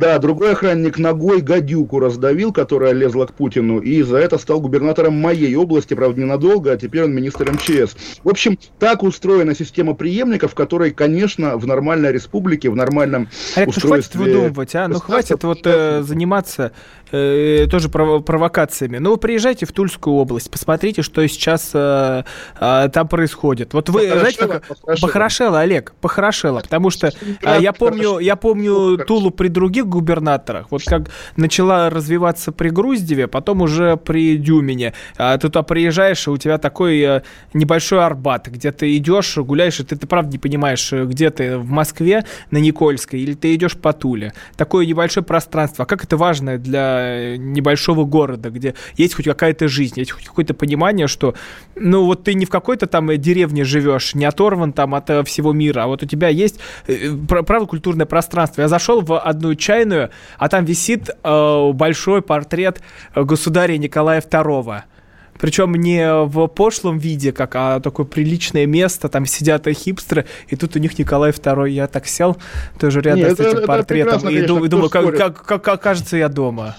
Да, другой охранник ногой гадюку раздавил, которая лезла к Путину, и за это стал губернатором моей области, правда, ненадолго, а теперь он министр МЧС. В общем, так устроена система преемников, которой, конечно, в нормальной республике, в нормальном Олег, ну хватит устройстве выдумывать, а? Ну хватит вот э, заниматься э, тоже прово- провокациями. Ну вы приезжайте в Тульскую область, посмотрите, что сейчас э, э, там происходит. Вот вы, знаете, Похорошело, как... похорошело. Похорошело, Олег, похорошело, потому что э, я помню, я помню. Тулу при других губернаторах, вот как начала развиваться при Груздеве, потом уже при Дюмине. А ты туда приезжаешь, и у тебя такой э, небольшой Арбат, где ты идешь, гуляешь, и ты, ты правда не понимаешь, э, где ты, в Москве, на Никольской, или ты идешь по Туле. Такое небольшое пространство. А как это важно для э, небольшого города, где есть хоть какая-то жизнь, есть хоть какое-то понимание, что, ну, вот ты не в какой-то там деревне живешь, не оторван там от всего мира, а вот у тебя есть, пр- правда, культурное пространство. Я зашел в одну чайную, а там висит э, большой портрет э, государя Николая II. Причем не в пошлом виде, как, а такое приличное место, там сидят и хипстеры, и тут у них Николай II. Я так сел тоже рядом Не, с это- этим это портретом прекрасно, и конечно, и думаю, как, как, как, как кажется, я дома.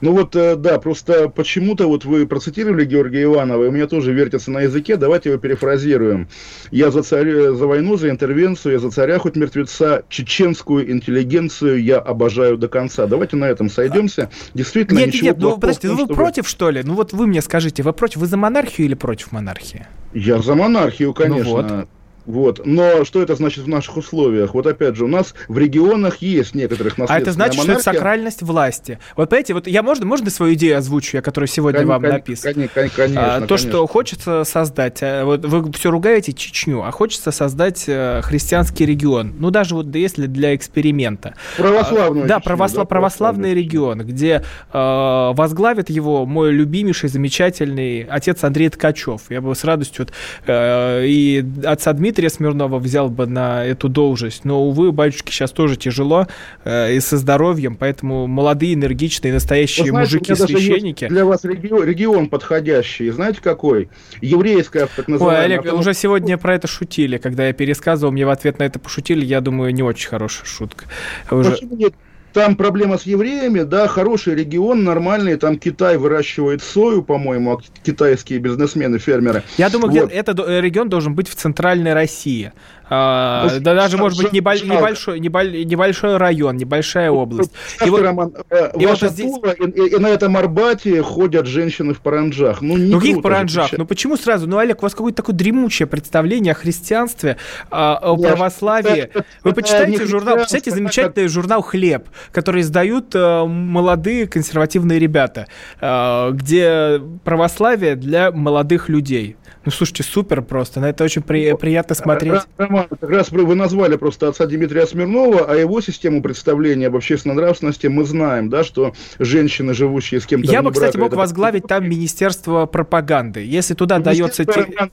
Ну вот, э, да, просто почему-то вот вы процитировали Георгия Иванова, и у меня тоже вертится на языке, давайте его перефразируем. Я за, царя, за войну, за интервенцию, я за царя хоть мертвеца, чеченскую интеллигенцию я обожаю до конца. Давайте на этом сойдемся. Действительно, Нет, ничего нет, ну подождите, том, ну вы что против, что ли? Ну вот вы мне скажите, вы против, вы за монархию или против монархии? Я за монархию, конечно. вот. Вот. Но что это значит в наших условиях? Вот опять же, у нас в регионах есть некоторых А наследственная это значит, что это монархия. сакральность власти. Вот понимаете, вот я можно, можно свою идею озвучу, я которую сегодня Кон- вам кон- написан? кон- кон- Конечно, А, то, конечно. что хочется создать, а, вот вы все ругаете Чечню, а хочется создать э, христианский регион. Ну, даже вот да, если для эксперимента. Православную А, Да, Чечню, правосла- православный регион, где э, возглавит его мой любимейший, замечательный отец Андрей Ткачев. Я бы с радостью вот, э, и отца Дмитрия Смирнова взял бы на эту должность. Но, увы, батюшке сейчас тоже тяжело э, и со здоровьем, поэтому молодые, энергичные, Вы настоящие знаете, мужики-священники. Для вас регион, регион подходящий. Знаете какой? Еврейская, так Ой, называемая. Олег, автоном- уже сегодня про это шутили, когда я пересказывал, мне в ответ на это пошутили, я думаю, не очень хорошая шутка. Уже... Почему нет? Там проблема с евреями, да, хороший регион, нормальный, там Китай выращивает сою, по-моему, а китайские бизнесмены, фермеры. Я думаю, Вот. этот э, регион должен быть в центральной России. А, Ну, да даже, может быть, жал- небо- жалко. небольшой, неболь- небольшой район, небольшая область. И Скажите, вот- Роман, э, и вот ваша здесь- Тула, и, и- и на этом Арбате ходят женщины в паранджах. Ну, не Ну, же, паранджах? Ну, почему сразу? Ну, Олег, у вас какое-то такое дремучее представление о христианстве, а, о Нет, православии. Вы почитайте не журнал, почитайте замечательный журнал «Хлеб», который издают э, молодые консервативные ребята, э, где православие для молодых людей. Ну, слушайте, супер просто, на это очень при- приятно смотреть. Роман, как раз вы назвали просто отца Дмитрия Смирнова, а его систему представления об общественной нравственности мы знаем, да, что женщины, живущие с кем-то Я бы, кстати, брака, мог это возглавить там Министерство пропаганды. Если туда дается... те- Министерство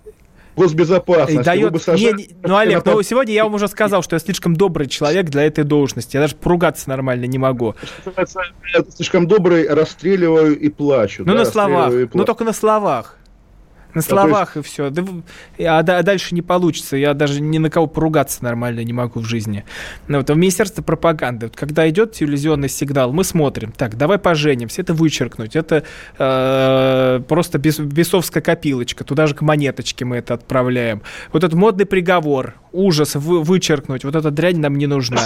госбезопасности. Дает... бы сажали- Не, не- ну, Олег, ну, сегодня я вам уже сказал, что я слишком добрый человек для этой должности. Я даже поругаться нормально не могу. Я слишком добрый, расстреливаю и плачу. Ну, да, на словах. Ну, только на словах. На словах и все. Да, а, а дальше не получится. Я даже ни на кого поругаться нормально не могу в жизни. Ну, вот, а в Министерстве пропаганды, вот, когда идет телевизионный сигнал, мы смотрим, так, давай поженимся, это вычеркнуть, это э, просто бес- бесовская копилочка, туда же к монеточке мы это отправляем. Вот этот модный приговор, ужас, вы- вычеркнуть, вот эта дрянь нам не нужна.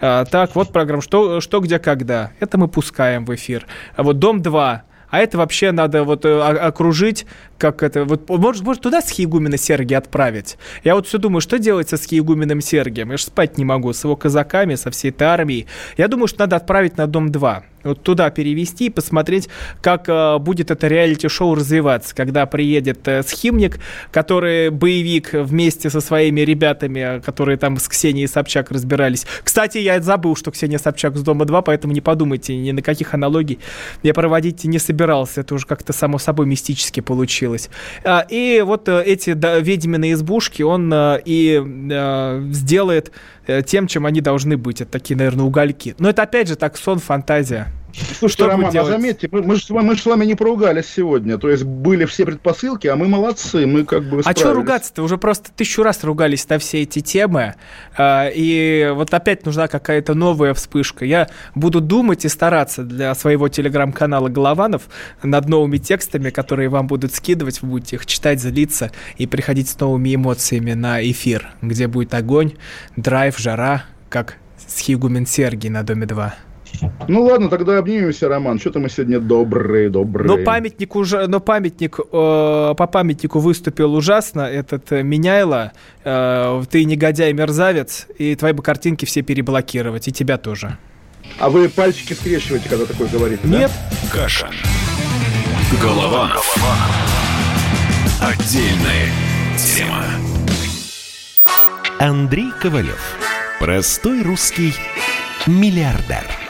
А, так, вот программа, что, что, где, когда. Это мы пускаем в эфир. А вот Дом-2, а это вообще надо вот э, окружить, как это, вот, может, может туда Схиегумена Сергия отправить? Я вот все думаю, что делать со Схиегуменом Сергием? Я же спать не могу, с его казаками, со всей этой армией. Я думаю, что надо отправить на Дом-2. Вот туда перевести и посмотреть, как э, будет это реалити-шоу развиваться, когда приедет э, схимник, который боевик вместе со своими ребятами, э, которые там с Ксенией Собчак разбирались. Кстати, я забыл, что Ксения Собчак с Дома-2, поэтому не подумайте ни на каких аналогий я проводить не собирался. Это уже как-то само собой мистически получилось. А, И вот э, эти да, ведьминые избушки он э, и э, сделает э, тем, чем они должны быть. Это такие, наверное, угольки. Но это опять же так сон, фантазия. Слушайте, Что Роман, а заметьте, мы, мы, же, с вами- мы же с вами не поругались сегодня. То есть были все предпосылки, а мы молодцы, мы как бы А справились. что ругаться-то? Уже просто тысячу раз ругались на все эти темы. а, И вот опять нужна какая-то новая вспышка. Я буду думать и стараться для своего телеграм-канала Голованов над новыми текстами, которые вам будут скидывать. Вы будете их читать, злиться и приходить с новыми эмоциями на эфир, где будет огонь, драйв, жара, как Схигумен Сергий на Доме 2. Ну ладно, тогда обнимемся, Роман. Что-то мы сегодня добрые, добрые. Но памятник уже, но памятник э, по памятнику выступил ужасно. Этот э, Меняйло, э, ты негодяй, мерзавец, и твои бы картинки все переблокировать, и тебя тоже. А вы пальчики скрещиваете, когда такое говорите, да? Нет, Кашин. Голованов. Отдельная тема. Андрей Ковалев. Простой русский миллиардер.